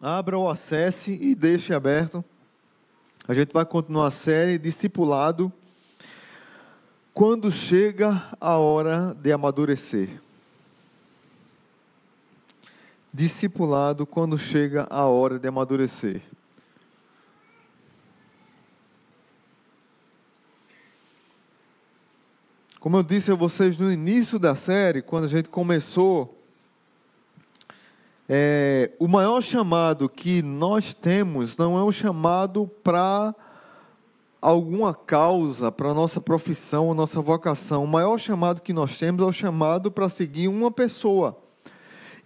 abra ou acesse e deixe aberto. A gente vai continuar a série Discipulado quando chega a hora de amadurecer. Discipulado quando chega a hora de amadurecer. Como eu disse a vocês no início da série, quando a gente começou, é, o maior chamado que nós temos não é um chamado para alguma causa, para a nossa profissão, a nossa vocação. O maior chamado que nós temos é o chamado para seguir uma pessoa.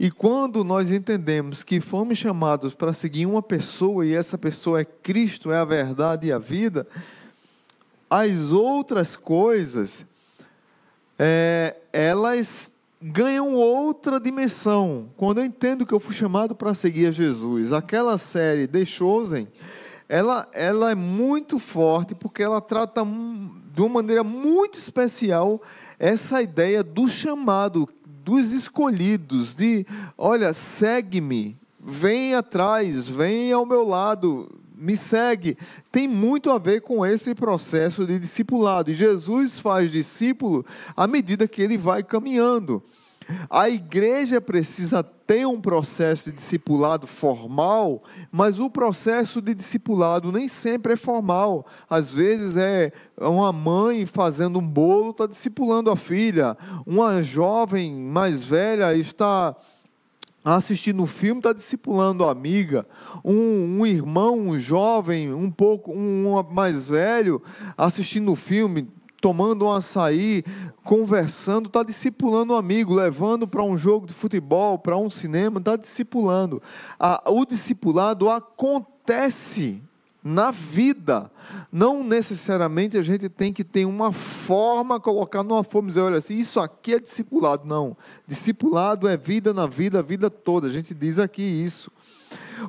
E quando nós entendemos que fomos chamados para seguir uma pessoa e essa pessoa é Cristo, é a verdade e a vida, as outras coisas é, elas ganham outra dimensão. Quando eu entendo que eu fui chamado para seguir a Jesus, aquela série The Chosen, ela, ela é muito forte porque ela trata de uma maneira muito especial essa ideia do chamado, dos escolhidos, de olha, segue-me, vem atrás, vem ao meu lado, me segue, tem muito a ver com esse processo de discipulado. E Jesus faz discípulo à medida que ele vai caminhando. A igreja precisa ter um processo de discipulado formal, mas o processo de discipulado nem sempre é formal. Às vezes é uma mãe fazendo um bolo, está discipulando a filha. Uma jovem mais velha está assistindo um filme, está discipulando a amiga. Um, um, irmão, um jovem, um pouco um mais velho, assistindo o um filme, tomando um açaí, conversando, está discipulando um amigo, levando para um jogo de futebol, para um cinema, está discipulando. o discipulado acontece na vida. Não necessariamente a gente tem que ter uma forma, colocar numa forma e dizer, olha assim, isso aqui é discipulado. Não. Discipulado é vida na vida, a vida toda. A gente diz aqui isso.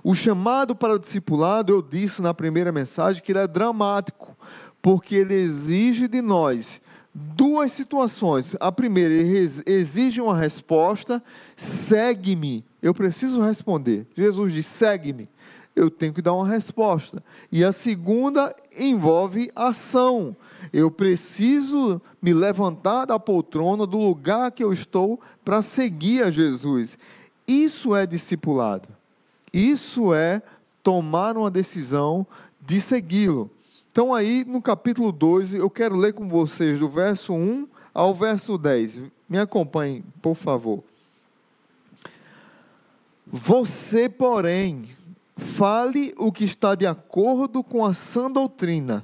O chamado para o discipulado, eu disse na primeira mensagem que ele é dramático, porque ele exige de nós duas situações. A primeira, ele exige uma resposta, segue-me. Eu preciso responder. Jesus diz: segue-me eu tenho que dar uma resposta. E a segunda envolve ação. Eu preciso me levantar da poltrona, do lugar que eu estou, para seguir a Jesus. Isso é discipulado. Isso é tomar uma decisão de segui-lo. Então, aí no capítulo 12, eu quero ler com vocês do verso 1 ao verso 10. Me acompanhem, por favor. Você, porém, Fale o que está de acordo com a sã doutrina.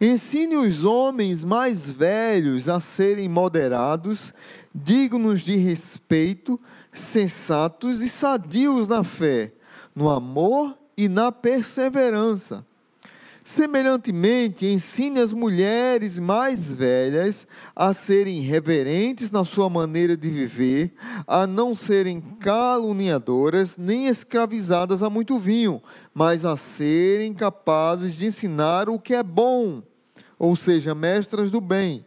Ensine os homens mais velhos a serem moderados, dignos de respeito, sensatos e sadios na fé, no amor e na perseverança. Semelhantemente, ensine as mulheres mais velhas a serem reverentes na sua maneira de viver, a não serem caluniadoras nem escravizadas a muito vinho, mas a serem capazes de ensinar o que é bom, ou seja, mestras do bem.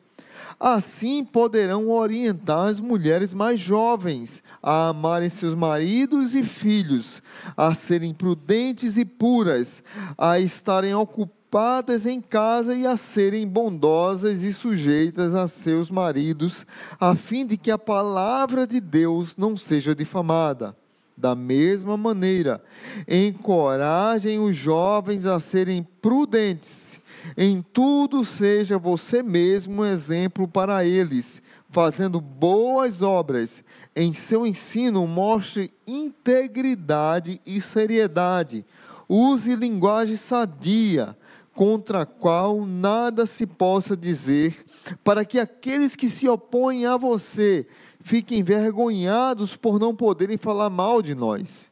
Assim poderão orientar as mulheres mais jovens a amarem seus maridos e filhos, a serem prudentes e puras, a estarem ocupadas em casa e a serem bondosas e sujeitas a seus maridos, a fim de que a palavra de Deus não seja difamada. Da mesma maneira, encorajem os jovens a serem prudentes em tudo seja você mesmo um exemplo para eles, fazendo boas obras. Em seu ensino, mostre integridade e seriedade. Use linguagem sadia, contra a qual nada se possa dizer, para que aqueles que se opõem a você fiquem envergonhados por não poderem falar mal de nós.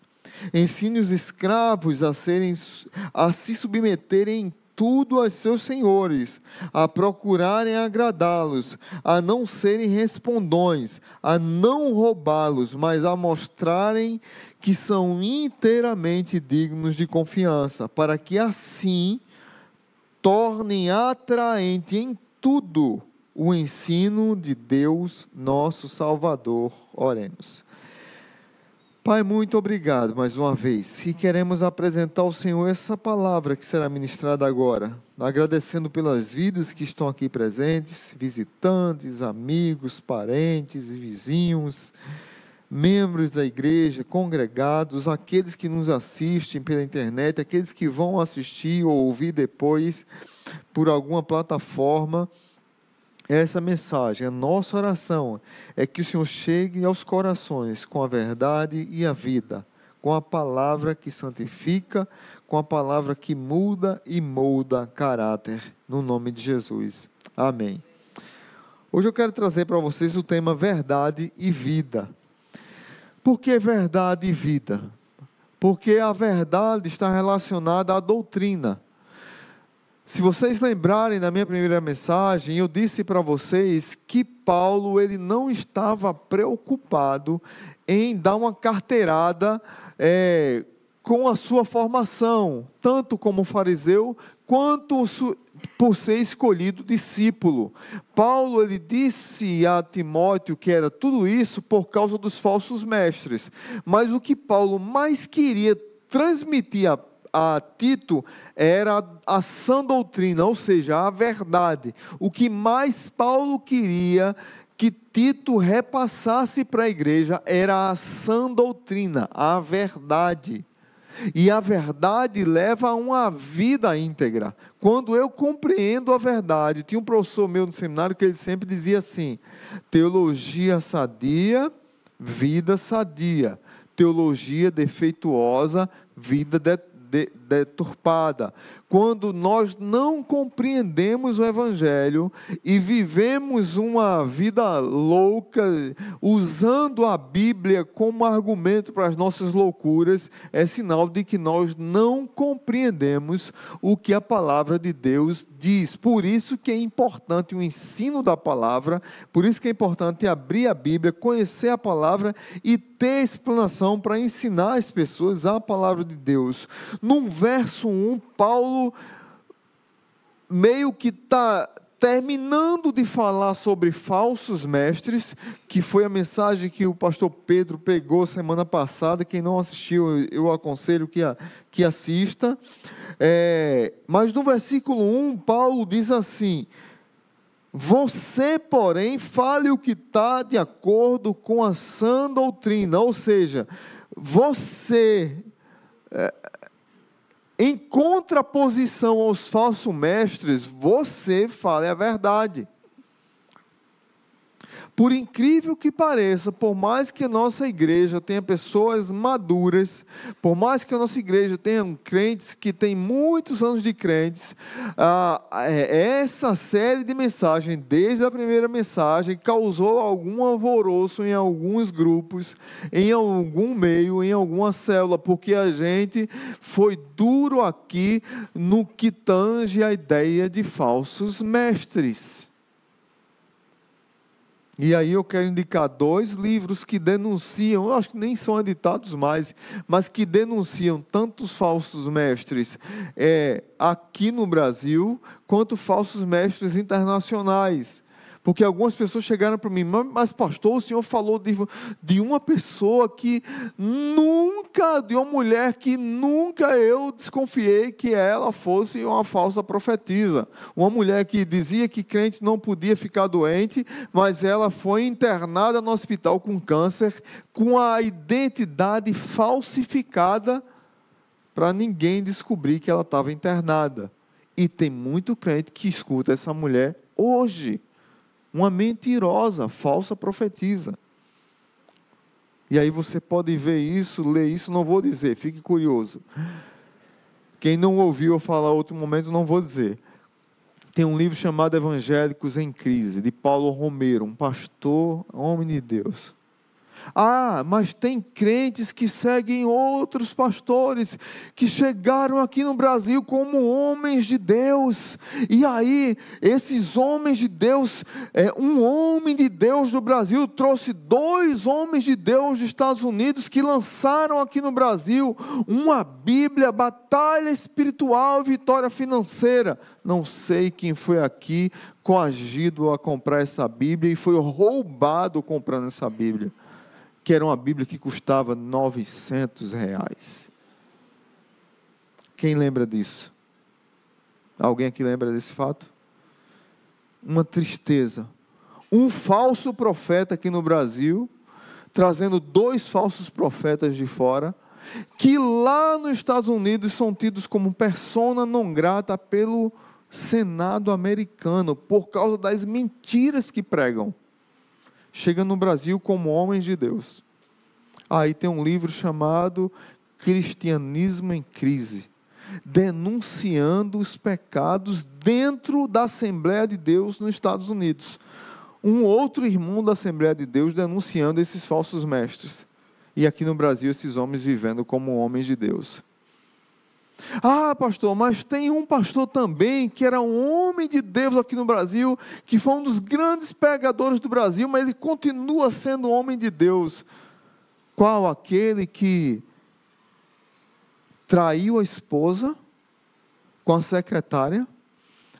Ensine os escravos a, serem, a se submeterem tudo aos seus senhores, a procurarem agradá-los, a não serem respondões, a não roubá-los, mas a mostrarem que são inteiramente dignos de confiança, para que assim tornem atraente em tudo o ensino de Deus, nosso Salvador. Oremos. Pai, muito obrigado mais uma vez. E queremos apresentar ao Senhor essa palavra que será ministrada agora. Agradecendo pelas vidas que estão aqui presentes, visitantes, amigos, parentes vizinhos, membros da igreja, congregados, aqueles que nos assistem pela internet, aqueles que vão assistir ou ouvir depois por alguma plataforma essa mensagem, a nossa oração é que o Senhor chegue aos corações com a verdade e a vida, com a palavra que santifica, com a palavra que muda e molda caráter, no nome de Jesus. Amém. Hoje eu quero trazer para vocês o tema verdade e vida. Por que verdade e vida? Porque a verdade está relacionada à doutrina. Se vocês lembrarem da minha primeira mensagem, eu disse para vocês que Paulo ele não estava preocupado em dar uma carteirada é, com a sua formação, tanto como fariseu quanto por ser escolhido discípulo. Paulo ele disse a Timóteo que era tudo isso por causa dos falsos mestres, mas o que Paulo mais queria transmitir a a Tito era a sã doutrina, ou seja, a verdade. O que mais Paulo queria que Tito repassasse para a igreja era a sã doutrina, a verdade. E a verdade leva a uma vida íntegra. Quando eu compreendo a verdade, tinha um professor meu no seminário que ele sempre dizia assim: teologia sadia, vida sadia. Teologia defeituosa, vida de, deturpada. Quando nós não compreendemos o Evangelho e vivemos uma vida louca, usando a Bíblia como argumento para as nossas loucuras, é sinal de que nós não compreendemos o que a palavra de Deus diz. Por isso que é importante o ensino da palavra, por isso que é importante abrir a Bíblia, conhecer a palavra e ter explanação para ensinar as pessoas a palavra de Deus. Num verso 1, Paulo meio que está terminando de falar sobre falsos mestres, que foi a mensagem que o pastor Pedro pregou semana passada. Quem não assistiu, eu aconselho que, que assista. É, mas no versículo 1, Paulo diz assim: Você, porém, fale o que está de acordo com a sã doutrina, ou seja, você. É, em contraposição aos falsos mestres, você fale a verdade. Por incrível que pareça, por mais que a nossa igreja tenha pessoas maduras, por mais que a nossa igreja tenha crentes que têm muitos anos de crentes, ah, é, essa série de mensagens, desde a primeira mensagem, causou algum alvoroço em alguns grupos, em algum meio, em alguma célula, porque a gente foi duro aqui no que tange a ideia de falsos mestres. E aí eu quero indicar dois livros que denunciam, eu acho que nem são editados mais, mas que denunciam tantos falsos mestres é, aqui no Brasil, quanto falsos mestres internacionais. Porque algumas pessoas chegaram para mim, mas pastor, o senhor falou de, de uma pessoa que nunca, de uma mulher que nunca eu desconfiei que ela fosse uma falsa profetisa. Uma mulher que dizia que crente não podia ficar doente, mas ela foi internada no hospital com câncer, com a identidade falsificada para ninguém descobrir que ela estava internada. E tem muito crente que escuta essa mulher hoje uma mentirosa, falsa profetisa. E aí você pode ver isso, ler isso, não vou dizer, fique curioso. Quem não ouviu eu falar outro momento, não vou dizer. Tem um livro chamado Evangélicos em Crise, de Paulo Romero, um pastor, homem de Deus. Ah, mas tem crentes que seguem outros pastores que chegaram aqui no Brasil como homens de Deus. E aí, esses homens de Deus, é, um homem de Deus do Brasil trouxe dois homens de Deus dos Estados Unidos que lançaram aqui no Brasil uma Bíblia, batalha espiritual, vitória financeira. Não sei quem foi aqui coagido a comprar essa Bíblia e foi roubado comprando essa Bíblia. Que era uma Bíblia que custava 900 reais. Quem lembra disso? Alguém aqui lembra desse fato? Uma tristeza. Um falso profeta aqui no Brasil, trazendo dois falsos profetas de fora, que lá nos Estados Unidos são tidos como persona não grata pelo Senado americano, por causa das mentiras que pregam. Chega no Brasil como homens de Deus. Aí tem um livro chamado Cristianismo em Crise denunciando os pecados dentro da Assembleia de Deus nos Estados Unidos. Um outro irmão da Assembleia de Deus denunciando esses falsos mestres. E aqui no Brasil, esses homens vivendo como homens de Deus. Ah, pastor, mas tem um pastor também que era um homem de Deus aqui no Brasil, que foi um dos grandes pregadores do Brasil, mas ele continua sendo homem de Deus. Qual aquele que traiu a esposa com a secretária.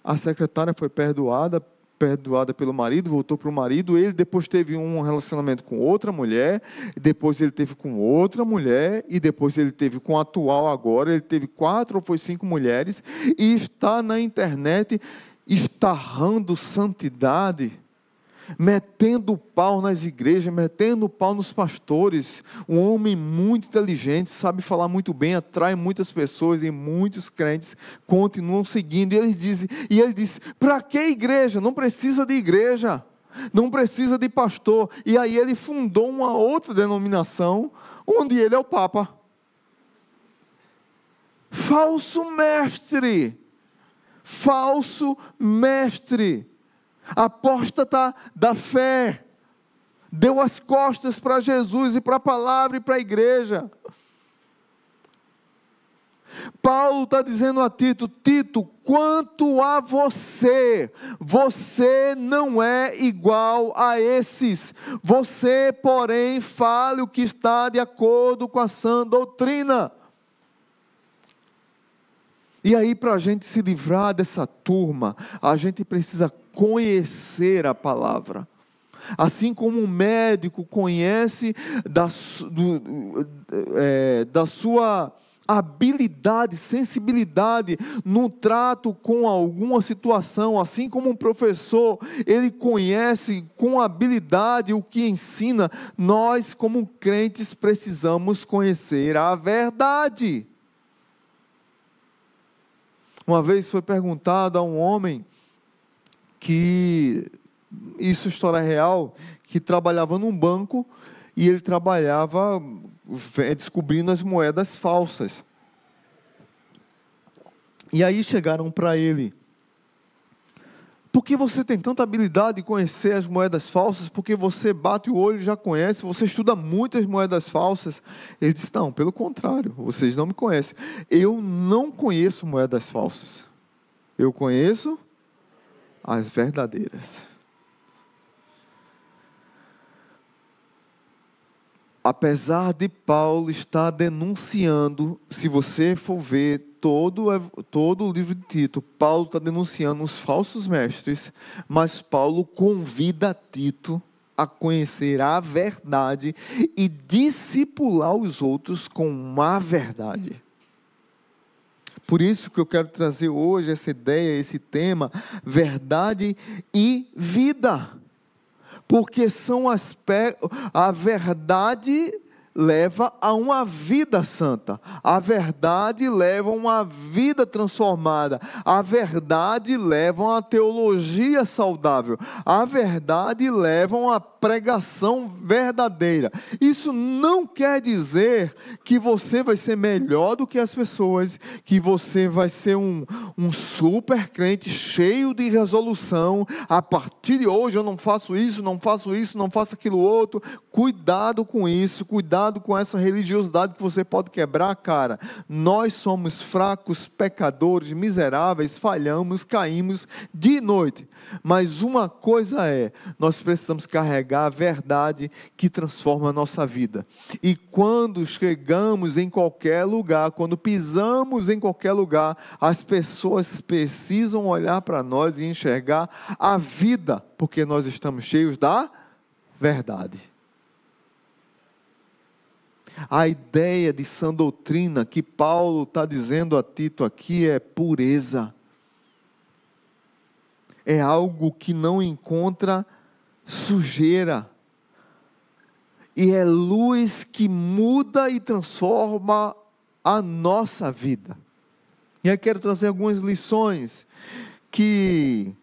A secretária foi perdoada, perdoada pelo marido, voltou para o marido. Ele depois teve um relacionamento com outra mulher, depois ele teve com outra mulher, e depois ele teve com a atual agora. Ele teve quatro ou foi cinco mulheres, e está na internet estarrando santidade metendo pau nas igrejas, metendo pau nos pastores. Um homem muito inteligente, sabe falar muito bem, atrai muitas pessoas e muitos crentes continuam seguindo. E ele diz, e ele diz: para que igreja? Não precisa de igreja, não precisa de pastor. E aí ele fundou uma outra denominação, onde ele é o Papa. Falso mestre. Falso mestre apóstata da fé, deu as costas para Jesus e para a palavra e para a igreja. Paulo está dizendo a Tito: Tito, quanto a você, você não é igual a esses. Você, porém, fale o que está de acordo com a sã doutrina. E aí, para a gente se livrar dessa turma, a gente precisa conhecer a palavra. Assim como um médico conhece da, do, é, da sua habilidade, sensibilidade no trato com alguma situação, assim como um professor, ele conhece com habilidade o que ensina, nós, como crentes, precisamos conhecer a verdade. Uma vez foi perguntado a um homem que isso é história real, que trabalhava num banco e ele trabalhava descobrindo as moedas falsas. E aí chegaram para ele. Por que você tem tanta habilidade de conhecer as moedas falsas? Porque você bate o olho e já conhece, você estuda muitas moedas falsas. Ele disse: Não, pelo contrário, vocês não me conhecem. Eu não conheço moedas falsas. Eu conheço as verdadeiras. Apesar de Paulo estar denunciando, se você for ver todo, todo o livro de Tito, Paulo está denunciando os falsos mestres, mas Paulo convida Tito a conhecer a verdade e discipular os outros com a verdade. Por isso que eu quero trazer hoje essa ideia, esse tema, verdade e vida. Porque são aspectos, a verdade leva a uma vida santa. A verdade leva a uma vida transformada. A verdade leva a uma teologia saudável. A verdade leva a uma pregação verdadeira. Isso não quer dizer que você vai ser melhor do que as pessoas, que você vai ser um, um super crente cheio de resolução. A partir de hoje eu não faço isso, não faço isso, não faço aquilo outro. Cuidado com isso, cuidado com essa religiosidade que você pode quebrar, cara. Nós somos fracos, pecadores, miseráveis, falhamos, caímos de noite. Mas uma coisa é, nós precisamos carregar a verdade que transforma a nossa vida. E quando chegamos em qualquer lugar, quando pisamos em qualquer lugar, as pessoas precisam olhar para nós e enxergar a vida, porque nós estamos cheios da verdade. A ideia de sã doutrina que Paulo está dizendo a Tito aqui é pureza. É algo que não encontra sujeira. E é luz que muda e transforma a nossa vida. E aí quero trazer algumas lições que,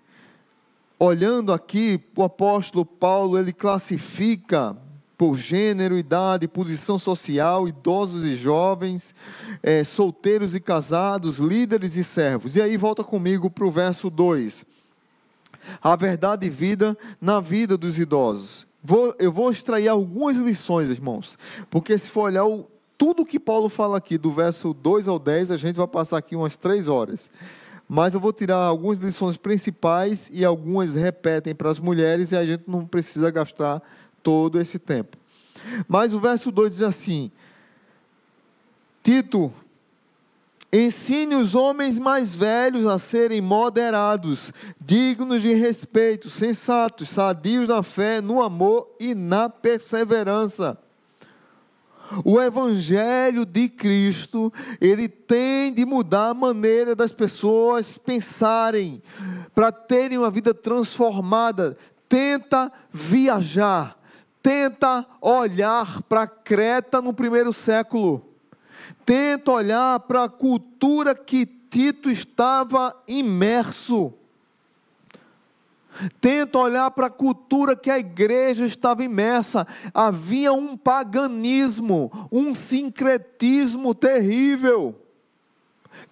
olhando aqui, o apóstolo Paulo, ele classifica por gênero, idade, posição social, idosos e jovens, é, solteiros e casados, líderes e servos. E aí volta comigo para o verso 2. A verdade e vida na vida dos idosos. Vou, eu vou extrair algumas lições, irmãos, porque se for olhar o, tudo que Paulo fala aqui, do verso 2 ao 10, a gente vai passar aqui umas três horas. Mas eu vou tirar algumas lições principais e algumas repetem para as mulheres e a gente não precisa gastar todo esse tempo. Mas o verso 2 diz assim: Tito, ensine os homens mais velhos a serem moderados, dignos de respeito, sensatos, sadios na fé, no amor e na perseverança. O evangelho de Cristo, ele tem de mudar a maneira das pessoas pensarem, para terem uma vida transformada. Tenta viajar, tenta olhar para Creta no primeiro século. Tenta olhar para a cultura que Tito estava imerso. Tenta olhar para a cultura que a igreja estava imersa. Havia um paganismo, um sincretismo terrível.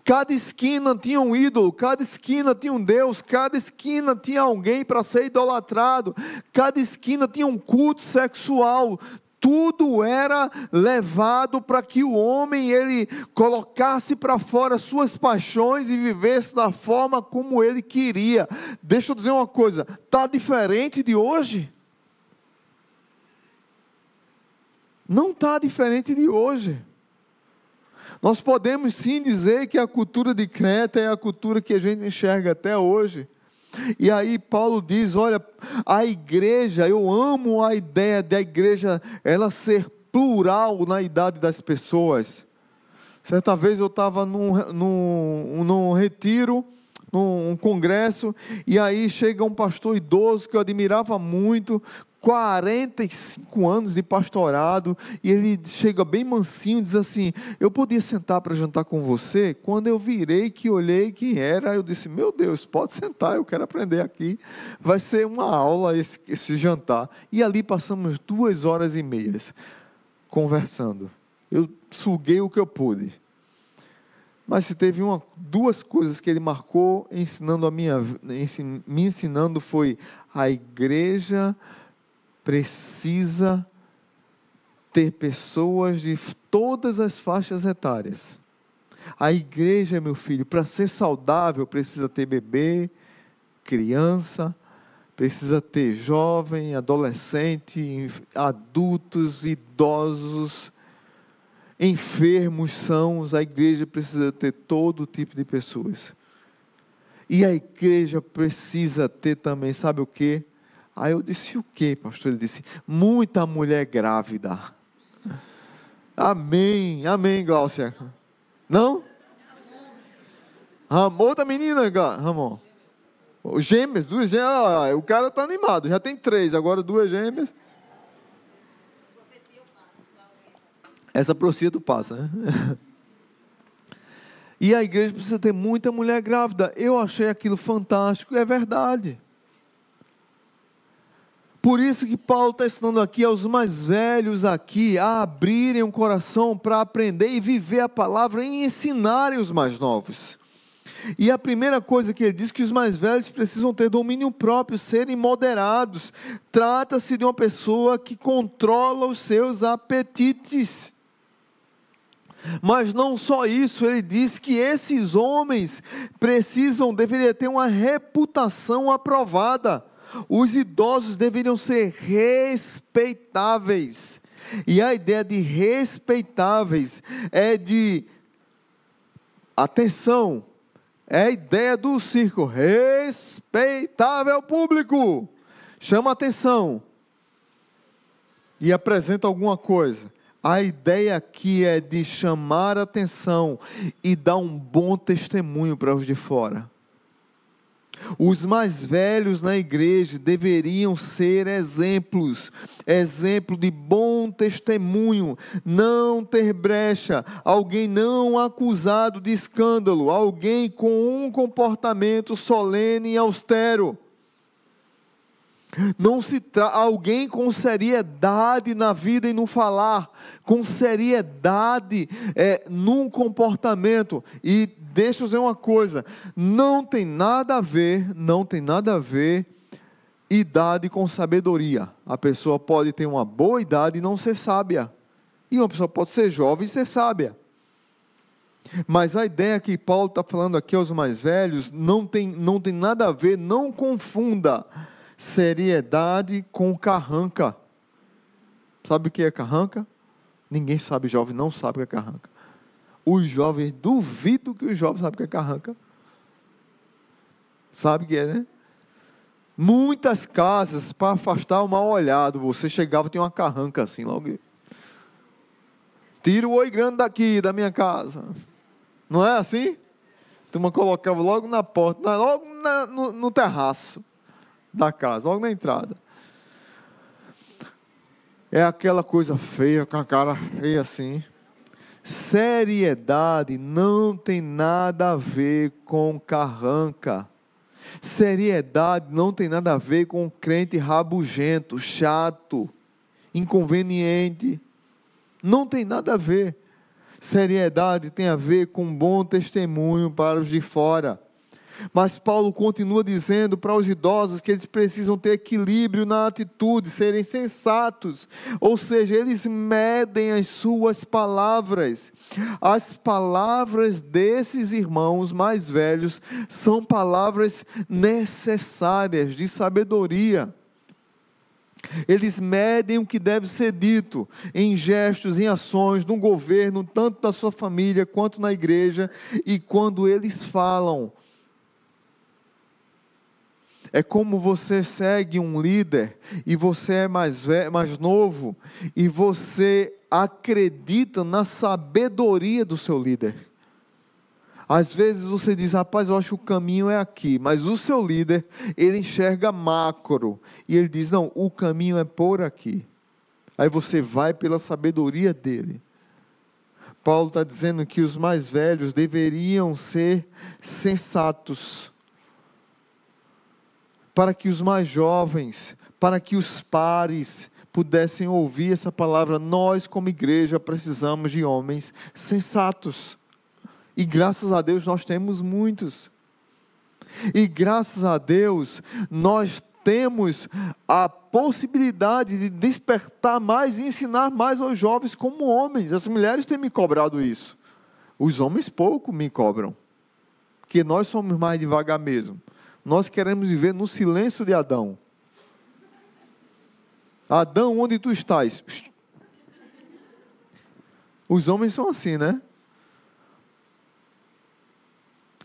Cada esquina tinha um ídolo, cada esquina tinha um Deus, cada esquina tinha alguém para ser idolatrado, cada esquina tinha um culto sexual, tudo era levado para que o homem ele colocasse para fora suas paixões e vivesse da forma como ele queria. Deixa eu dizer uma coisa, tá diferente de hoje? Não tá diferente de hoje. Nós podemos sim dizer que a cultura de Creta é a cultura que a gente enxerga até hoje. E aí Paulo diz: olha, a igreja, eu amo a ideia da igreja ela ser plural na idade das pessoas. Certa vez eu estava num, num, num retiro, num congresso, e aí chega um pastor idoso que eu admirava muito, 45 anos de pastorado, e ele chega bem mansinho e diz assim: Eu podia sentar para jantar com você? Quando eu virei, que olhei quem era, eu disse: Meu Deus, pode sentar, eu quero aprender aqui. Vai ser uma aula esse, esse jantar. E ali passamos duas horas e meias conversando. Eu suguei o que eu pude. Mas se teve uma, duas coisas que ele marcou ensinando a minha, me ensinando foi a igreja precisa ter pessoas de todas as faixas etárias. A igreja, meu filho, para ser saudável, precisa ter bebê, criança, precisa ter jovem, adolescente, adultos, idosos, enfermos, sãos. A igreja precisa ter todo tipo de pessoas. E a igreja precisa ter também, sabe o que? Aí eu disse: O que, pastor? Ele disse: Muita mulher grávida. Amém, amém, Gláucia. Não? Ramon da menina, Ramon. Gêmeas, duas gêmeas. Ah, o cara está animado, já tem três, agora duas gêmeas. Essa profecia tu passa, né? E a igreja precisa ter muita mulher grávida. Eu achei aquilo fantástico, é verdade. Por isso que Paulo está ensinando aqui aos mais velhos aqui a abrirem o coração para aprender e viver a palavra e ensinarem os mais novos. E a primeira coisa que ele diz que os mais velhos precisam ter domínio próprio, serem moderados. Trata-se de uma pessoa que controla os seus apetites. Mas não só isso, ele diz que esses homens precisam, deveriam ter uma reputação aprovada os idosos deveriam ser respeitáveis. E a ideia de respeitáveis é de atenção, é a ideia do circo, respeitável público. Chama atenção e apresenta alguma coisa. A ideia aqui é de chamar atenção e dar um bom testemunho para os de fora. Os mais velhos na igreja deveriam ser exemplos, exemplo de bom testemunho, não ter brecha, alguém não acusado de escândalo, alguém com um comportamento solene e austero. Não se tra... alguém com seriedade na vida e no falar, com seriedade é, num comportamento. E deixa eu dizer uma coisa: não tem nada a ver, não tem nada a ver idade com sabedoria. A pessoa pode ter uma boa idade e não ser sábia. E uma pessoa pode ser jovem e ser sábia. Mas a ideia que Paulo está falando aqui aos mais velhos não tem, não tem nada a ver, não confunda seriedade com carranca. Sabe o que é carranca? Ninguém sabe, jovem não sabe o que é carranca. Os jovens, duvido que os jovens sabem o que é carranca. Sabe o que é, né? Muitas casas, para afastar o mal olhado, você chegava tinha uma carranca assim, logo. Tira o oi grande daqui, da minha casa. Não é assim? Turma colocava logo na porta, logo na, no, no terraço da casa, logo na entrada. É aquela coisa feia, com a cara feia assim. Seriedade não tem nada a ver com carranca. Seriedade não tem nada a ver com crente rabugento, chato, inconveniente. Não tem nada a ver. Seriedade tem a ver com bom testemunho para os de fora. Mas Paulo continua dizendo para os idosos que eles precisam ter equilíbrio na atitude, serem sensatos, ou seja, eles medem as suas palavras. As palavras desses irmãos mais velhos são palavras necessárias de sabedoria. Eles medem o que deve ser dito em gestos, em ações, no governo, tanto da sua família quanto na igreja, e quando eles falam, é como você segue um líder e você é mais, velho, mais novo e você acredita na sabedoria do seu líder. Às vezes você diz, rapaz, eu acho que o caminho é aqui, mas o seu líder, ele enxerga macro e ele diz, não, o caminho é por aqui. Aí você vai pela sabedoria dele. Paulo está dizendo que os mais velhos deveriam ser sensatos para que os mais jovens, para que os pares pudessem ouvir essa palavra. Nós, como igreja, precisamos de homens sensatos. E graças a Deus nós temos muitos. E graças a Deus nós temos a possibilidade de despertar mais e ensinar mais aos jovens como homens. As mulheres têm me cobrado isso. Os homens pouco me cobram. Porque nós somos mais devagar mesmo. Nós queremos viver no silêncio de Adão. Adão, onde tu estás? Os homens são assim, né?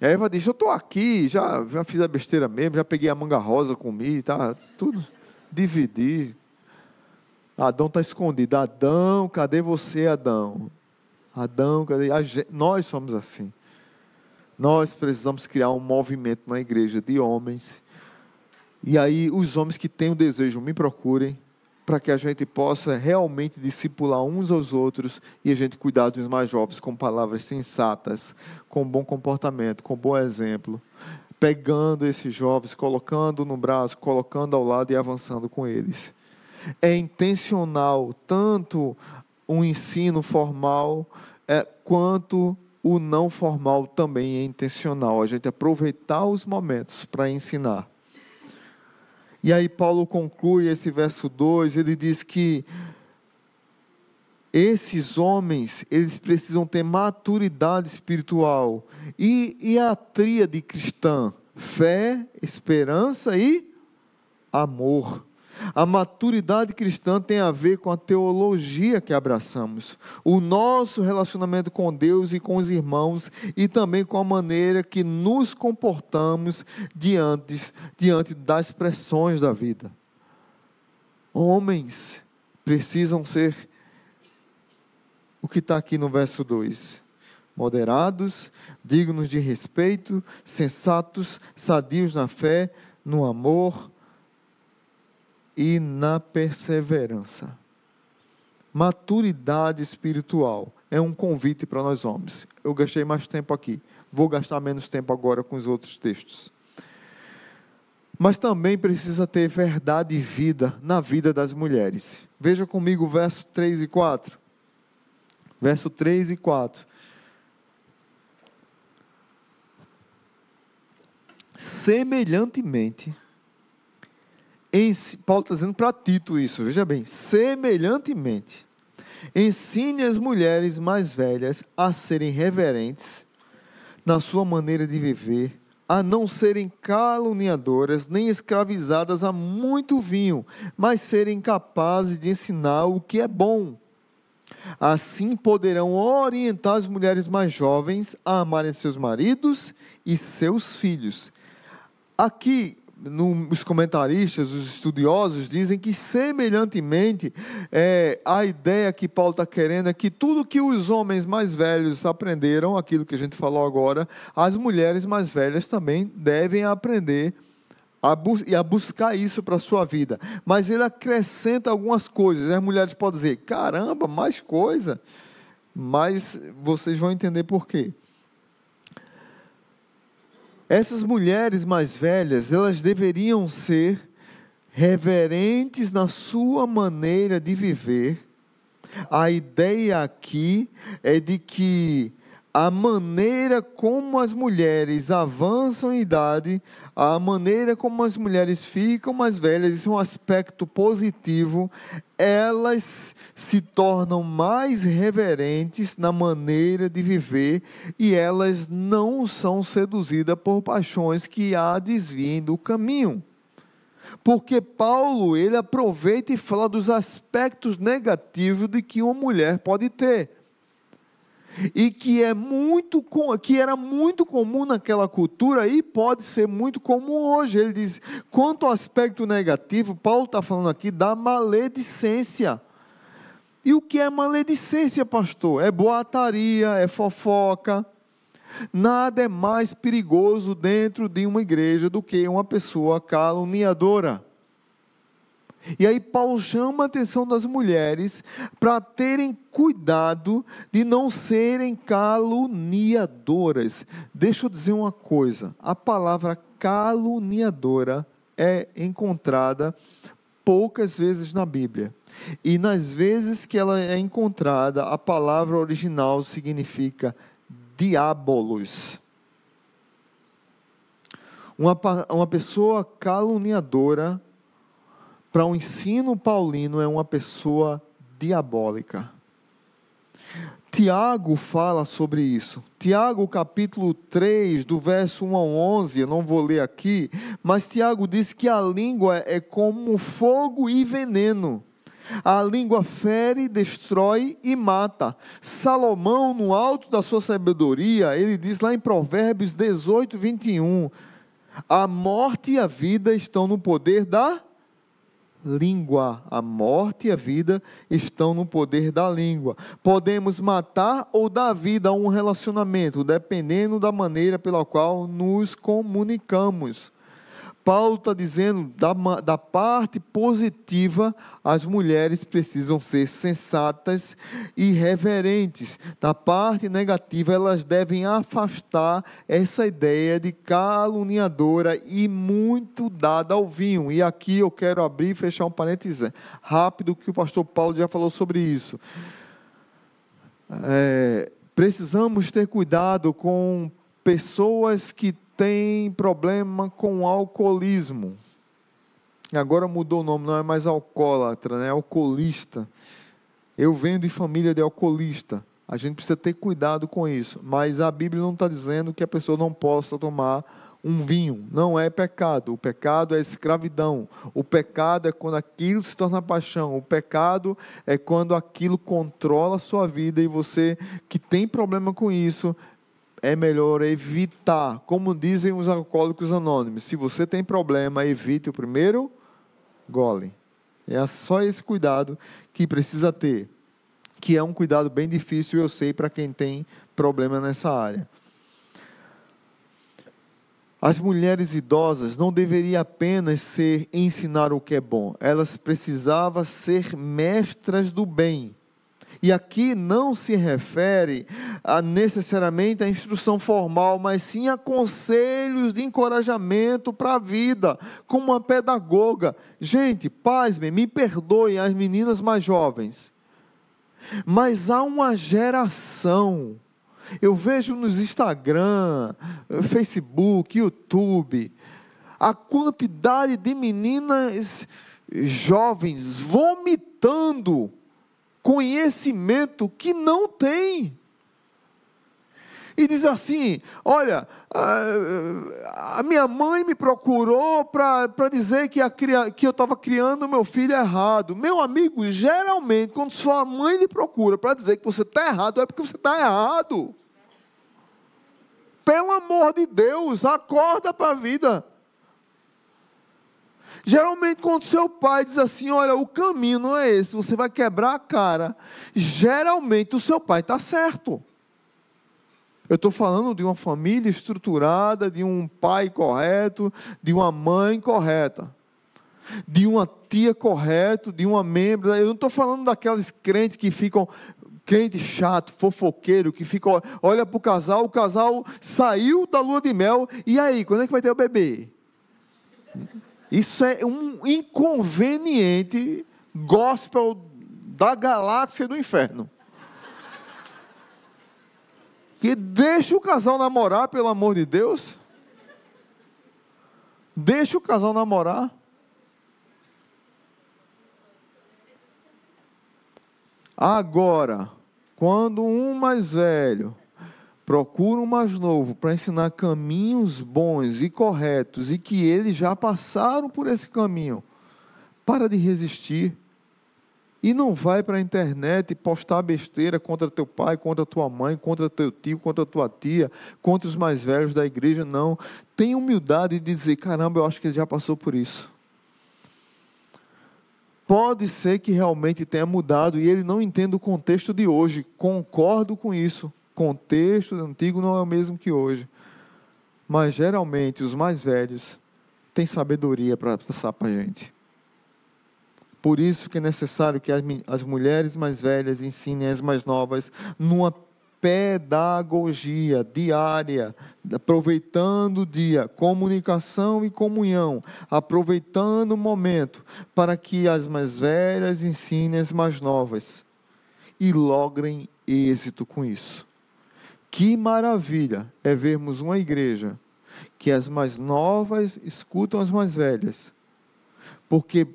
Eva diz: Eu estou aqui, já, já fiz a besteira mesmo, já peguei a manga rosa, comi, tá tudo. Dividi. Adão está escondido. Adão, cadê você, Adão? Adão, cadê? Gente, nós somos assim. Nós precisamos criar um movimento na igreja de homens. E aí, os homens que têm o desejo, me procurem, para que a gente possa realmente discipular uns aos outros e a gente cuidar dos mais jovens com palavras sensatas, com bom comportamento, com bom exemplo, pegando esses jovens, colocando no braço, colocando ao lado e avançando com eles. É intencional tanto um ensino formal é, quanto o não formal também é intencional, a gente aproveitar os momentos para ensinar. E aí Paulo conclui esse verso 2, ele diz que esses homens, eles precisam ter maturidade espiritual. E, e a tríade cristã? Fé, esperança e amor. A maturidade cristã tem a ver com a teologia que abraçamos, o nosso relacionamento com Deus e com os irmãos e também com a maneira que nos comportamos diante, diante das pressões da vida. Homens precisam ser o que está aqui no verso 2. Moderados, dignos de respeito, sensatos, sadios na fé, no amor e na perseverança. Maturidade espiritual é um convite para nós homens. Eu gastei mais tempo aqui, vou gastar menos tempo agora com os outros textos. Mas também precisa ter verdade e vida na vida das mulheres. Veja comigo o verso 3 e 4. Verso 3 e 4. Semelhantemente, Paulo está dizendo para Tito isso, veja bem, semelhantemente, ensine as mulheres mais velhas a serem reverentes na sua maneira de viver, a não serem caluniadoras, nem escravizadas a muito vinho, mas serem capazes de ensinar o que é bom. Assim poderão orientar as mulheres mais jovens a amarem seus maridos e seus filhos. Aqui, no, os comentaristas, os estudiosos, dizem que, semelhantemente, é, a ideia que Paulo está querendo é que tudo que os homens mais velhos aprenderam, aquilo que a gente falou agora, as mulheres mais velhas também devem aprender a e a buscar isso para a sua vida. Mas ele acrescenta algumas coisas. As mulheres podem dizer: caramba, mais coisa. Mas vocês vão entender por quê. Essas mulheres mais velhas, elas deveriam ser reverentes na sua maneira de viver. A ideia aqui é de que a maneira como as mulheres avançam em idade, a maneira como as mulheres ficam mais velhas, isso é um aspecto positivo, elas se tornam mais reverentes na maneira de viver e elas não são seduzidas por paixões que a desviem do caminho. Porque Paulo, ele aproveita e fala dos aspectos negativos de que uma mulher pode ter e que é muito que era muito comum naquela cultura e pode ser muito comum hoje. Ele diz: quanto ao aspecto negativo, Paulo está falando aqui da maledicência. E o que é maledicência, pastor? É boataria, é fofoca. Nada é mais perigoso dentro de uma igreja do que uma pessoa caluniadora. E aí Paulo chama a atenção das mulheres para terem cuidado de não serem caluniadoras. Deixa eu dizer uma coisa: a palavra caluniadora é encontrada poucas vezes na Bíblia. E nas vezes que ela é encontrada, a palavra original significa diabolos. Uma, uma pessoa caluniadora para o ensino paulino é uma pessoa diabólica. Tiago fala sobre isso. Tiago, capítulo 3, do verso 1 ao 11, eu não vou ler aqui, mas Tiago diz que a língua é como fogo e veneno. A língua fere, destrói e mata. Salomão, no alto da sua sabedoria, ele diz lá em Provérbios 18, 21, a morte e a vida estão no poder da língua. A morte e a vida estão no poder da língua. Podemos matar ou dar vida a um relacionamento, dependendo da maneira pela qual nos comunicamos. Paulo está dizendo da, da parte positiva, as mulheres precisam ser sensatas e reverentes. Da parte negativa, elas devem afastar essa ideia de caluniadora e muito dada ao vinho. E aqui eu quero abrir e fechar um parênteses rápido, que o pastor Paulo já falou sobre isso. É, precisamos ter cuidado com pessoas que tem problema com alcoolismo. Agora mudou o nome, não é mais alcoólatra, né? é alcoolista. Eu venho de família de alcoolista. A gente precisa ter cuidado com isso. Mas a Bíblia não está dizendo que a pessoa não possa tomar um vinho. Não é pecado. O pecado é escravidão. O pecado é quando aquilo se torna paixão. O pecado é quando aquilo controla a sua vida e você que tem problema com isso é melhor evitar, como dizem os alcoólicos anônimos. Se você tem problema, evite o primeiro gole. É só esse cuidado que precisa ter. que é um cuidado bem difícil, eu sei, para quem tem problema nessa área. As mulheres idosas não deveriam apenas ser ensinar o que é bom, elas precisavam ser mestras do bem. E aqui não se refere a necessariamente a instrução formal, mas sim a conselhos de encorajamento para a vida, como uma pedagoga. Gente, paz, me perdoem as meninas mais jovens, mas há uma geração eu vejo nos Instagram, Facebook, YouTube, a quantidade de meninas jovens vomitando conhecimento que não tem. E diz assim: Olha, a minha mãe me procurou para dizer que, a, que eu estava criando meu filho errado. Meu amigo, geralmente, quando sua mãe lhe procura para dizer que você está errado, é porque você está errado. Pelo amor de Deus, acorda para a vida. Geralmente, quando seu pai diz assim: Olha, o caminho não é esse, você vai quebrar a cara. Geralmente, o seu pai está certo. Eu estou falando de uma família estruturada, de um pai correto, de uma mãe correta, de uma tia correta, de uma membro. Eu não estou falando daquelas crentes que ficam crente chato, fofoqueiro, que fica, olha para o casal, o casal saiu da lua de mel, e aí, quando é que vai ter o bebê? Isso é um inconveniente gospel da galáxia do inferno. Que deixa o casal namorar, pelo amor de Deus. Deixa o casal namorar. Agora, quando um mais velho procura um mais novo para ensinar caminhos bons e corretos e que eles já passaram por esse caminho, para de resistir. E não vai para a internet postar besteira contra teu pai, contra tua mãe, contra teu tio, contra tua tia, contra os mais velhos da igreja, não. Tem humildade de dizer: caramba, eu acho que ele já passou por isso. Pode ser que realmente tenha mudado e ele não entenda o contexto de hoje. Concordo com isso. Contexto antigo não é o mesmo que hoje. Mas geralmente os mais velhos têm sabedoria para passar para a gente. Por isso que é necessário que as, as mulheres mais velhas ensinem as mais novas numa pedagogia diária, aproveitando o dia, comunicação e comunhão, aproveitando o momento para que as mais velhas ensinem as mais novas e logrem êxito com isso. Que maravilha é vermos uma igreja que as mais novas escutam as mais velhas. Porque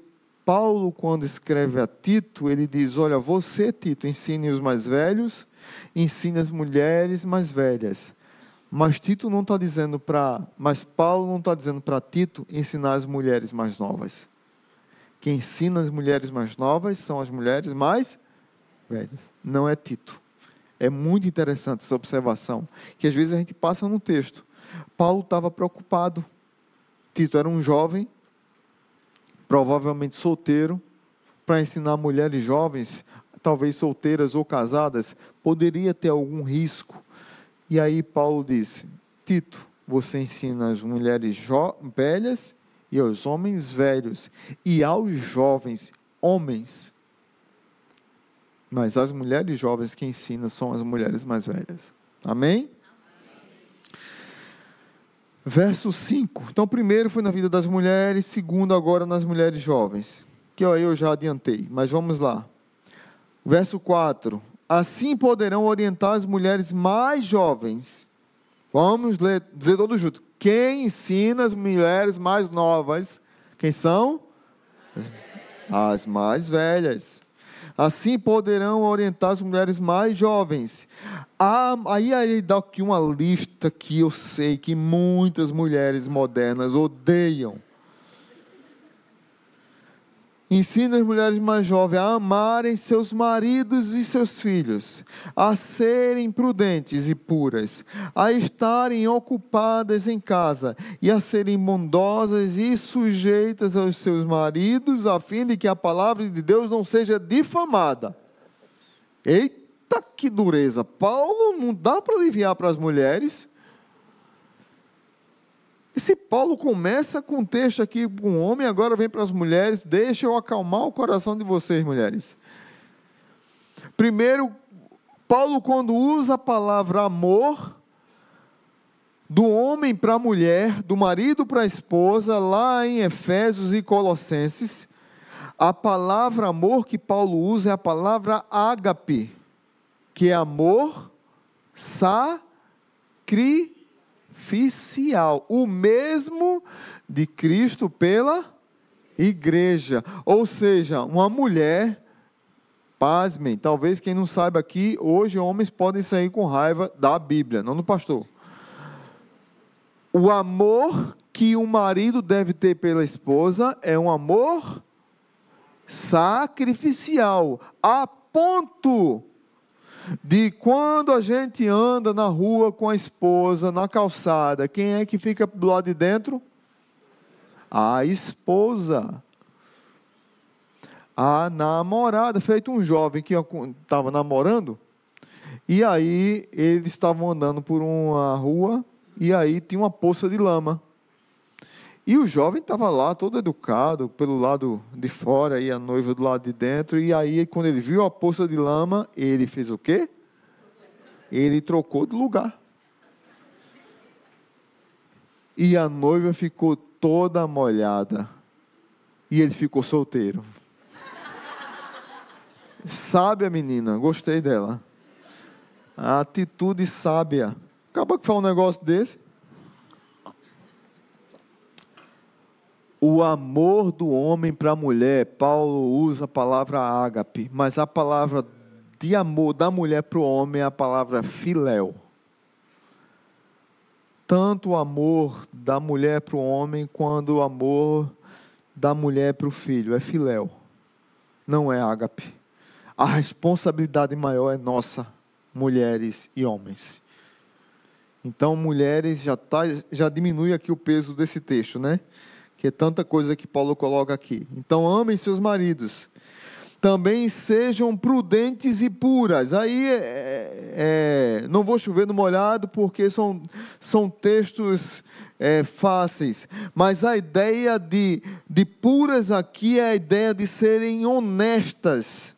Paulo, quando escreve a Tito, ele diz: Olha, você, Tito, ensine os mais velhos ensina as mulheres mais velhas. Mas Tito não está dizendo para, mas Paulo não está dizendo para Tito ensinar as mulheres mais novas. Quem ensina as mulheres mais novas são as mulheres mais velhas. Não é Tito. É muito interessante essa observação, que às vezes a gente passa no texto. Paulo estava preocupado. Tito era um jovem, provavelmente solteiro, para ensinar mulheres jovens talvez solteiras ou casadas, poderia ter algum risco. E aí Paulo disse: Tito, você ensina as mulheres velhas e aos homens velhos e aos jovens homens. Mas as mulheres jovens que ensina são as mulheres mais velhas. Amém? Verso 5. Então, primeiro foi na vida das mulheres, segundo agora nas mulheres jovens. Que aí eu já adiantei, mas vamos lá. Verso 4: Assim poderão orientar as mulheres mais jovens. Vamos ler, dizer todo junto. Quem ensina as mulheres mais novas? Quem são? As mais velhas. Assim poderão orientar as mulheres mais jovens. Aí ele dá aqui uma lista que eu sei que muitas mulheres modernas odeiam. Ensina as mulheres mais jovens a amarem seus maridos e seus filhos, a serem prudentes e puras, a estarem ocupadas em casa e a serem bondosas e sujeitas aos seus maridos, a fim de que a palavra de Deus não seja difamada. Eita, que dureza! Paulo não dá para aliviar para as mulheres. E se Paulo começa com um texto aqui com um homem, agora vem para as mulheres, deixa eu acalmar o coração de vocês, mulheres. Primeiro, Paulo, quando usa a palavra amor, do homem para a mulher, do marido para a esposa, lá em Efésios e Colossenses, a palavra amor que Paulo usa é a palavra ágape, que é amor sacrificial, o mesmo de Cristo pela igreja. Ou seja, uma mulher, pasmem, talvez quem não saiba aqui, hoje homens podem sair com raiva da Bíblia, não do pastor. O amor que o marido deve ter pela esposa é um amor sacrificial, a ponto de quando a gente anda na rua com a esposa, na calçada, quem é que fica do lado de dentro? A esposa. A namorada, feito um jovem que estava namorando, e aí eles estavam andando por uma rua e aí tinha uma poça de lama. E o jovem estava lá, todo educado, pelo lado de fora, e a noiva do lado de dentro. E aí, quando ele viu a poça de lama, ele fez o quê? Ele trocou de lugar. E a noiva ficou toda molhada. E ele ficou solteiro. Sábia menina, gostei dela. A atitude sábia. Acaba que faz um negócio desse. O amor do homem para a mulher, Paulo usa a palavra ágape, mas a palavra de amor da mulher para o homem é a palavra filéu. Tanto o amor da mulher para o homem, quanto o amor da mulher para o filho, é filéu, não é ágape. A responsabilidade maior é nossa, mulheres e homens. Então, mulheres, já, tá, já diminui aqui o peso desse texto, né? Que é tanta coisa que Paulo coloca aqui. Então, amem seus maridos. Também sejam prudentes e puras. Aí, é, é, não vou chover no molhado, porque são, são textos é, fáceis. Mas a ideia de, de puras aqui é a ideia de serem honestas,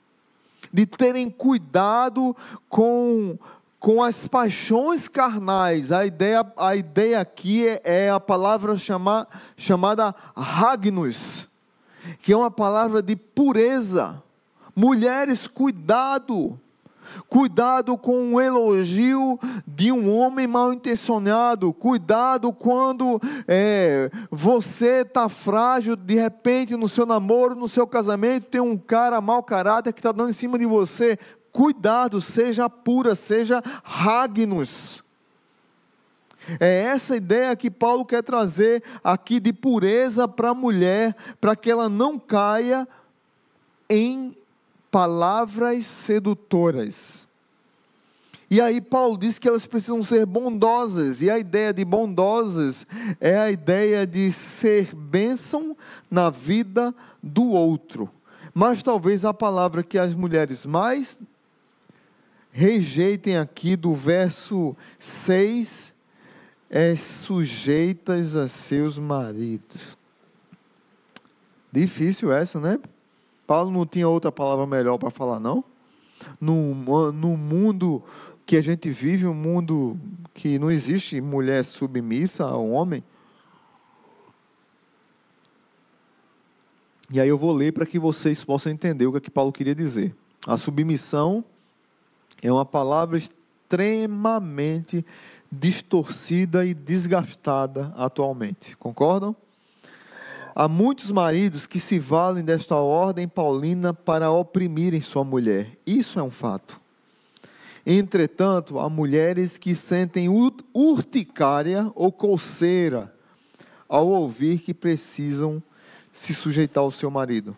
de terem cuidado com com as paixões carnais. A ideia, a ideia aqui é, é a palavra chama, chamada Ragnus, que é uma palavra de pureza. Mulheres, cuidado. Cuidado com o elogio de um homem mal intencionado. Cuidado quando é, você está frágil, de repente no seu namoro, no seu casamento, tem um cara mau caráter que está dando em cima de você cuidado, seja pura, seja Ragnus. É essa ideia que Paulo quer trazer aqui de pureza para a mulher, para que ela não caia em palavras sedutoras. E aí Paulo diz que elas precisam ser bondosas, e a ideia de bondosas é a ideia de ser bênção na vida do outro. Mas talvez a palavra que as mulheres mais rejeitem aqui do verso 6, é sujeitas a seus maridos. Difícil essa, né? Paulo não tinha outra palavra melhor para falar, não? No, no mundo que a gente vive, um mundo que não existe mulher submissa ao homem. E aí eu vou ler para que vocês possam entender o que, é que Paulo queria dizer. A submissão é uma palavra extremamente distorcida e desgastada atualmente. Concordam? Há muitos maridos que se valem desta ordem paulina para oprimirem sua mulher. Isso é um fato. Entretanto, há mulheres que sentem urticária ou coceira ao ouvir que precisam se sujeitar ao seu marido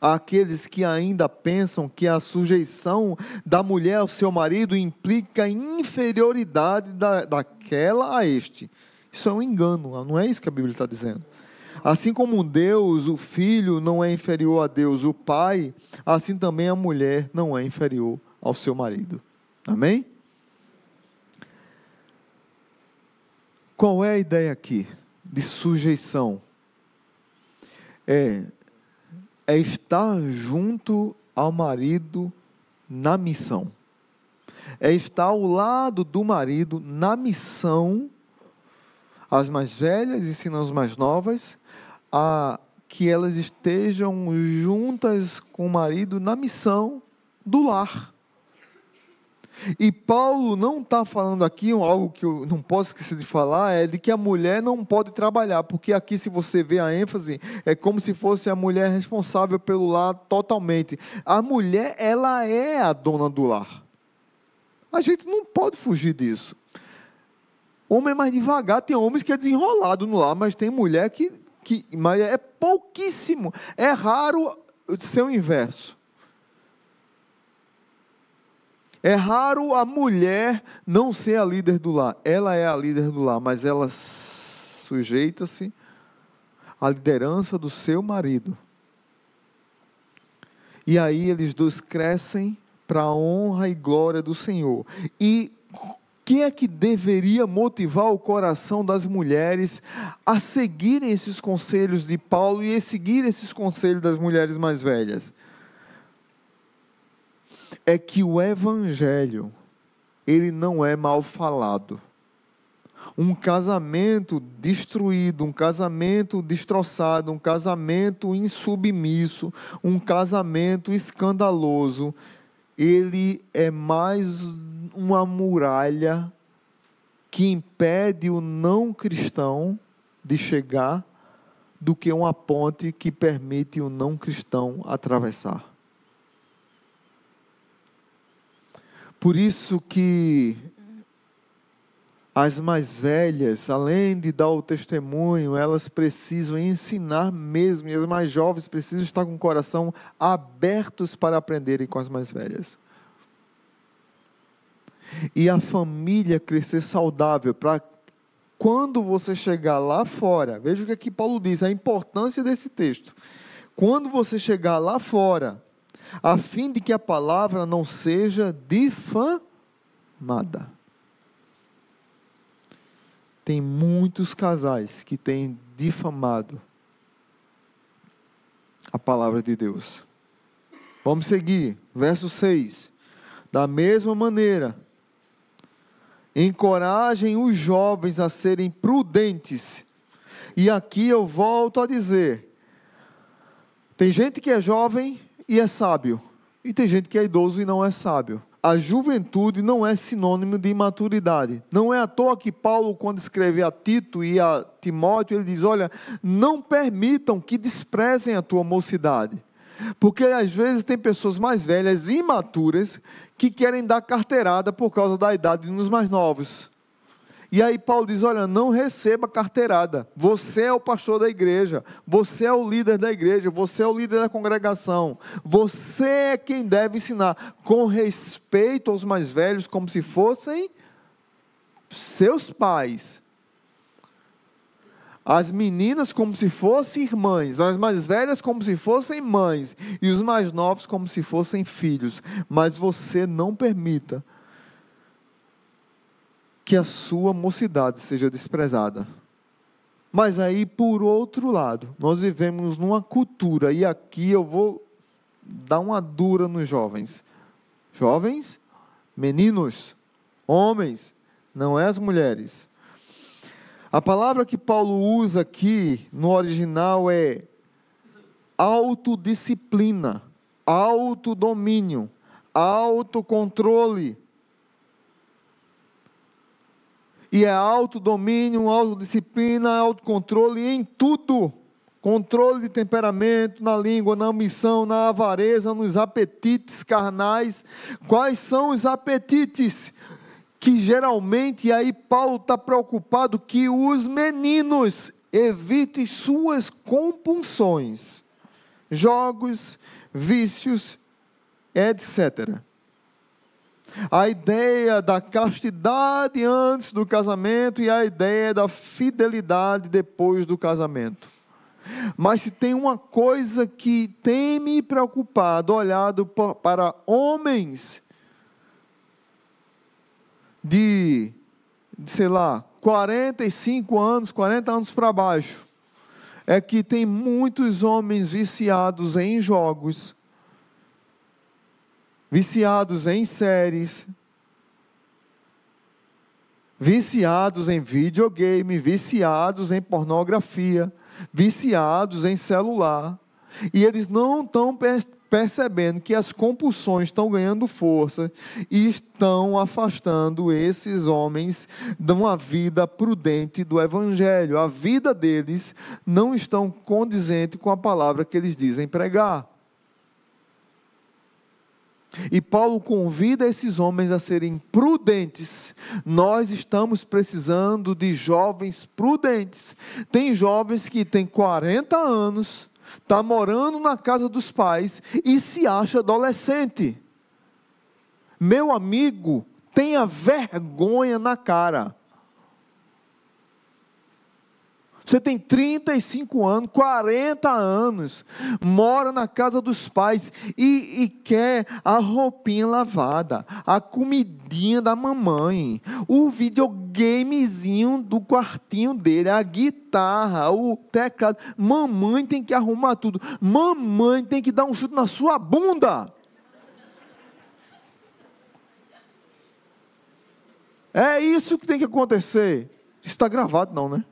àqueles que ainda pensam que a sujeição da mulher ao seu marido implica inferioridade da, daquela a este. Isso é um engano, não é isso que a Bíblia está dizendo. Assim como Deus, o filho, não é inferior a Deus, o pai, assim também a mulher não é inferior ao seu marido. Amém? Qual é a ideia aqui de sujeição? É, é estar junto ao marido na missão. É estar ao lado do marido na missão, as mais velhas ensinam as mais novas, a que elas estejam juntas com o marido na missão do lar. E Paulo não está falando aqui algo que eu não posso esquecer de falar, é de que a mulher não pode trabalhar, porque aqui, se você vê a ênfase, é como se fosse a mulher responsável pelo lar totalmente. A mulher, ela é a dona do lar. A gente não pode fugir disso. Homem é mais devagar, tem homens que é desenrolado no lar, mas tem mulher que, que mas é pouquíssimo, é raro ser o inverso. É raro a mulher não ser a líder do lar. Ela é a líder do lar, mas ela sujeita-se à liderança do seu marido. E aí eles dois crescem para a honra e glória do Senhor. E que é que deveria motivar o coração das mulheres a seguirem esses conselhos de Paulo e a seguir esses conselhos das mulheres mais velhas? É que o evangelho ele não é mal falado. Um casamento destruído, um casamento destroçado, um casamento insubmisso, um casamento escandaloso, ele é mais uma muralha que impede o não cristão de chegar do que uma ponte que permite o não cristão atravessar. Por isso que as mais velhas, além de dar o testemunho, elas precisam ensinar mesmo, e as mais jovens precisam estar com o coração abertos para aprenderem com as mais velhas. E a família crescer saudável, para quando você chegar lá fora, veja o que aqui Paulo diz, a importância desse texto. Quando você chegar lá fora, a fim de que a palavra não seja difamada. Tem muitos casais que têm difamado a palavra de Deus. Vamos seguir, verso 6. Da mesma maneira, encorajem os jovens a serem prudentes. E aqui eu volto a dizer: tem gente que é jovem e é sábio. E tem gente que é idoso e não é sábio. A juventude não é sinônimo de imaturidade. Não é à toa que Paulo, quando escreve a Tito e a Timóteo, ele diz: Olha, não permitam que desprezem a tua mocidade. Porque às vezes tem pessoas mais velhas, imaturas, que querem dar carteirada por causa da idade nos mais novos. E aí Paulo diz: olha, não receba carteirada. Você é o pastor da igreja, você é o líder da igreja, você é o líder da congregação. Você é quem deve ensinar com respeito aos mais velhos, como se fossem seus pais. As meninas como se fossem irmãs, as mais velhas como se fossem mães, e os mais novos como se fossem filhos. Mas você não permita que a sua mocidade seja desprezada. Mas aí, por outro lado, nós vivemos numa cultura, e aqui eu vou dar uma dura nos jovens. Jovens, meninos, homens, não é as mulheres. A palavra que Paulo usa aqui no original é autodisciplina, autodomínio, autocontrole. E é autodomínio, autodisciplina, autocontrole em tudo. Controle de temperamento na língua, na ambição, na avareza, nos apetites carnais. Quais são os apetites? Que geralmente, e aí Paulo está preocupado que os meninos evitem suas compulsões, jogos, vícios, etc. A ideia da castidade antes do casamento e a ideia da fidelidade depois do casamento. Mas se tem uma coisa que tem me preocupado, olhado para homens de, sei lá, 45 anos, 40 anos para baixo, é que tem muitos homens viciados em jogos, viciados em séries, viciados em videogame, viciados em pornografia, viciados em celular. E eles não estão percebendo que as compulsões estão ganhando força e estão afastando esses homens de uma vida prudente do evangelho. A vida deles não estão condizente com a palavra que eles dizem pregar. E Paulo convida esses homens a serem prudentes. Nós estamos precisando de jovens prudentes. Tem jovens que têm 40 anos, está morando na casa dos pais e se acha adolescente. Meu amigo, tenha vergonha na cara. Você tem 35 anos, 40 anos, mora na casa dos pais e, e, quer a roupinha lavada, a comidinha da mamãe, o videogamezinho do quartinho dele, a guitarra, o teclado. Mamãe tem que arrumar tudo. Mamãe tem que dar um chute na sua bunda. É isso que tem que acontecer. Isso está gravado, não, né?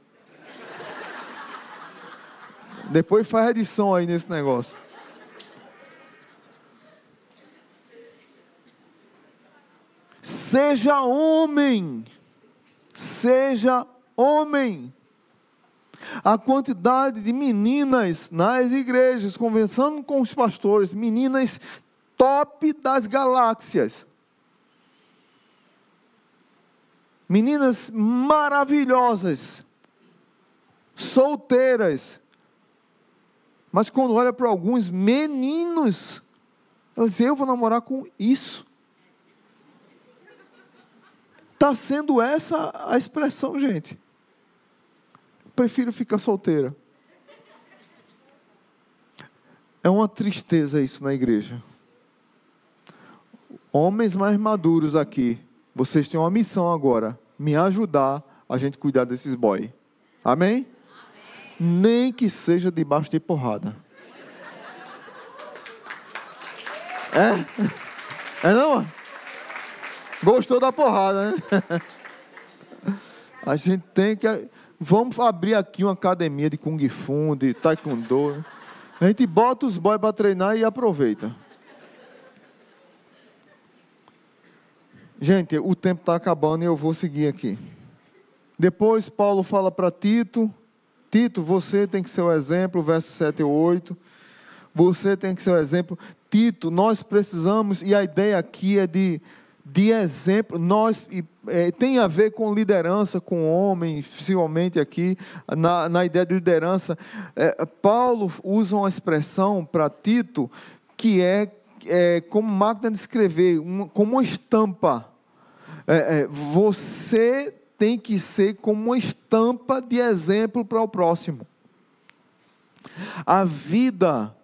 Depois faz edição aí nesse negócio. Seja homem. Seja homem. A quantidade de meninas nas igrejas, conversando com os pastores, meninas top das galáxias. Meninas maravilhosas, solteiras, mas quando olha para alguns meninos, ela diz: Eu vou namorar com isso. Está sendo essa a expressão, gente. Prefiro ficar solteira. É uma tristeza isso na igreja. Homens mais maduros aqui, vocês têm uma missão agora: me ajudar a gente cuidar desses boy. Amém? Nem que seja debaixo de porrada. É? É não? Gostou da porrada, né? A gente tem que. Vamos abrir aqui uma academia de Kung Fu, de Taekwondo. A gente bota os boys para treinar e aproveita. Gente, o tempo está acabando e eu vou seguir aqui. Depois Paulo fala para Tito Tito, você tem que ser o exemplo, verso 7 e 8. Você tem que ser o exemplo. Tito, nós precisamos, e a ideia aqui é de, de exemplo, nós é, tem a ver com liderança, com homens, principalmente aqui, na, na ideia de liderança. É, Paulo usa uma expressão para Tito que é, é como máquina de escrever, como uma estampa. É, é, você tem que ser como uma estampa de exemplo para o próximo. A vida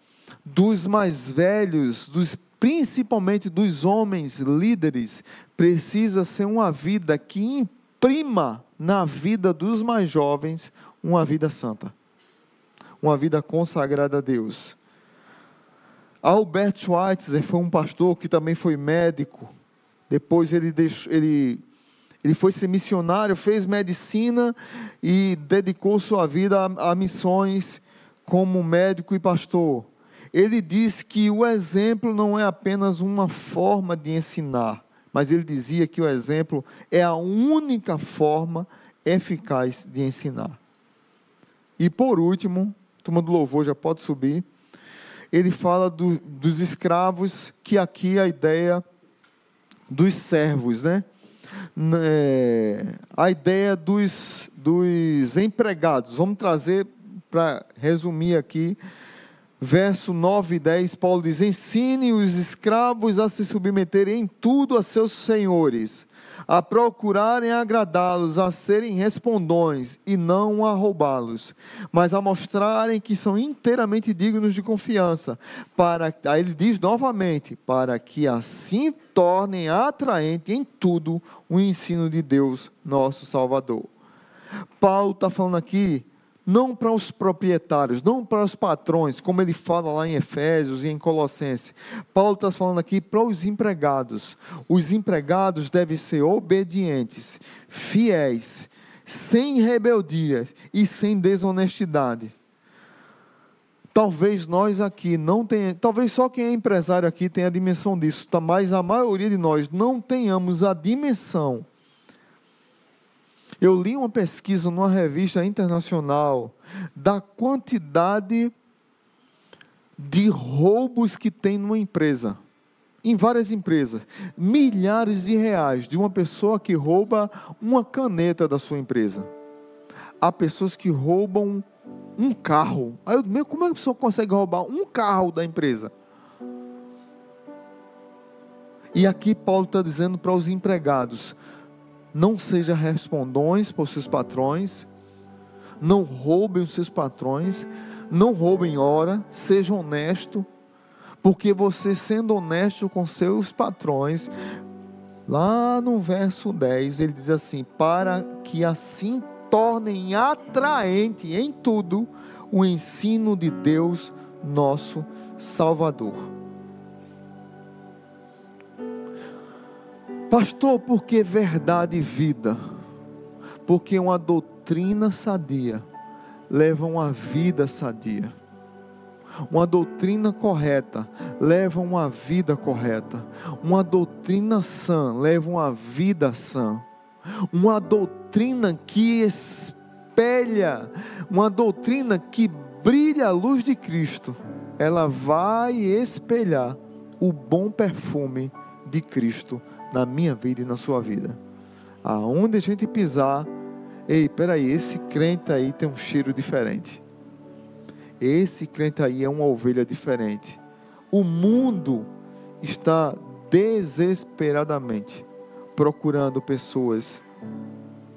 dos mais velhos, dos, principalmente dos homens líderes, precisa ser uma vida que imprima na vida dos mais jovens uma vida santa, uma vida consagrada a Deus. Albert Schweitzer foi um pastor que também foi médico. Depois ele, deixou, ele ele foi ser missionário, fez medicina e dedicou sua vida a, a missões como médico e pastor. Ele diz que o exemplo não é apenas uma forma de ensinar, mas ele dizia que o exemplo é a única forma eficaz de ensinar. E por último, turma do louvor já pode subir, ele fala do, dos escravos, que aqui é a ideia dos servos, né? É, a ideia dos, dos empregados. Vamos trazer para resumir aqui. Verso 9 e 10, Paulo diz: Ensine os escravos a se submeterem em tudo a seus senhores, a procurarem agradá-los, a serem respondões e não a roubá-los, mas a mostrarem que são inteiramente dignos de confiança. Para, aí ele diz novamente, para que assim tornem atraente em tudo o ensino de Deus, nosso Salvador. Paulo está falando aqui não para os proprietários, não para os patrões, como ele fala lá em Efésios e em Colossenses. Paulo está falando aqui para os empregados. Os empregados devem ser obedientes, fiéis, sem rebeldia e sem desonestidade. Talvez nós aqui não tenhamos, talvez só quem é empresário aqui tenha a dimensão disso, tá? mas a maioria de nós não tenhamos a dimensão eu li uma pesquisa numa revista internacional da quantidade de roubos que tem numa empresa. Em várias empresas, milhares de reais de uma pessoa que rouba uma caneta da sua empresa. Há pessoas que roubam um carro. Aí eu, meu, como é que a pessoa consegue roubar um carro da empresa? E aqui Paulo está dizendo para os empregados: não seja respondões por seus patrões, não roubem os seus patrões, não roubem hora, seja honesto, porque você sendo honesto com seus patrões, lá no verso 10, ele diz assim: para que assim tornem atraente em tudo o ensino de Deus, nosso Salvador. Pastor, por que verdade e vida? Porque uma doutrina sadia leva uma vida sadia. Uma doutrina correta leva uma vida correta. Uma doutrina sã leva uma vida sã. Uma doutrina que espelha, uma doutrina que brilha a luz de Cristo, ela vai espelhar o bom perfume de Cristo na minha vida e na sua vida. Aonde a gente pisar, ei, peraí, esse crente aí tem um cheiro diferente. Esse crente aí é uma ovelha diferente. O mundo está desesperadamente procurando pessoas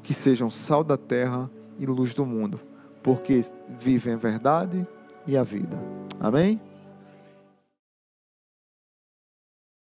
que sejam sal da terra e luz do mundo, porque vivem a verdade e a vida. Amém?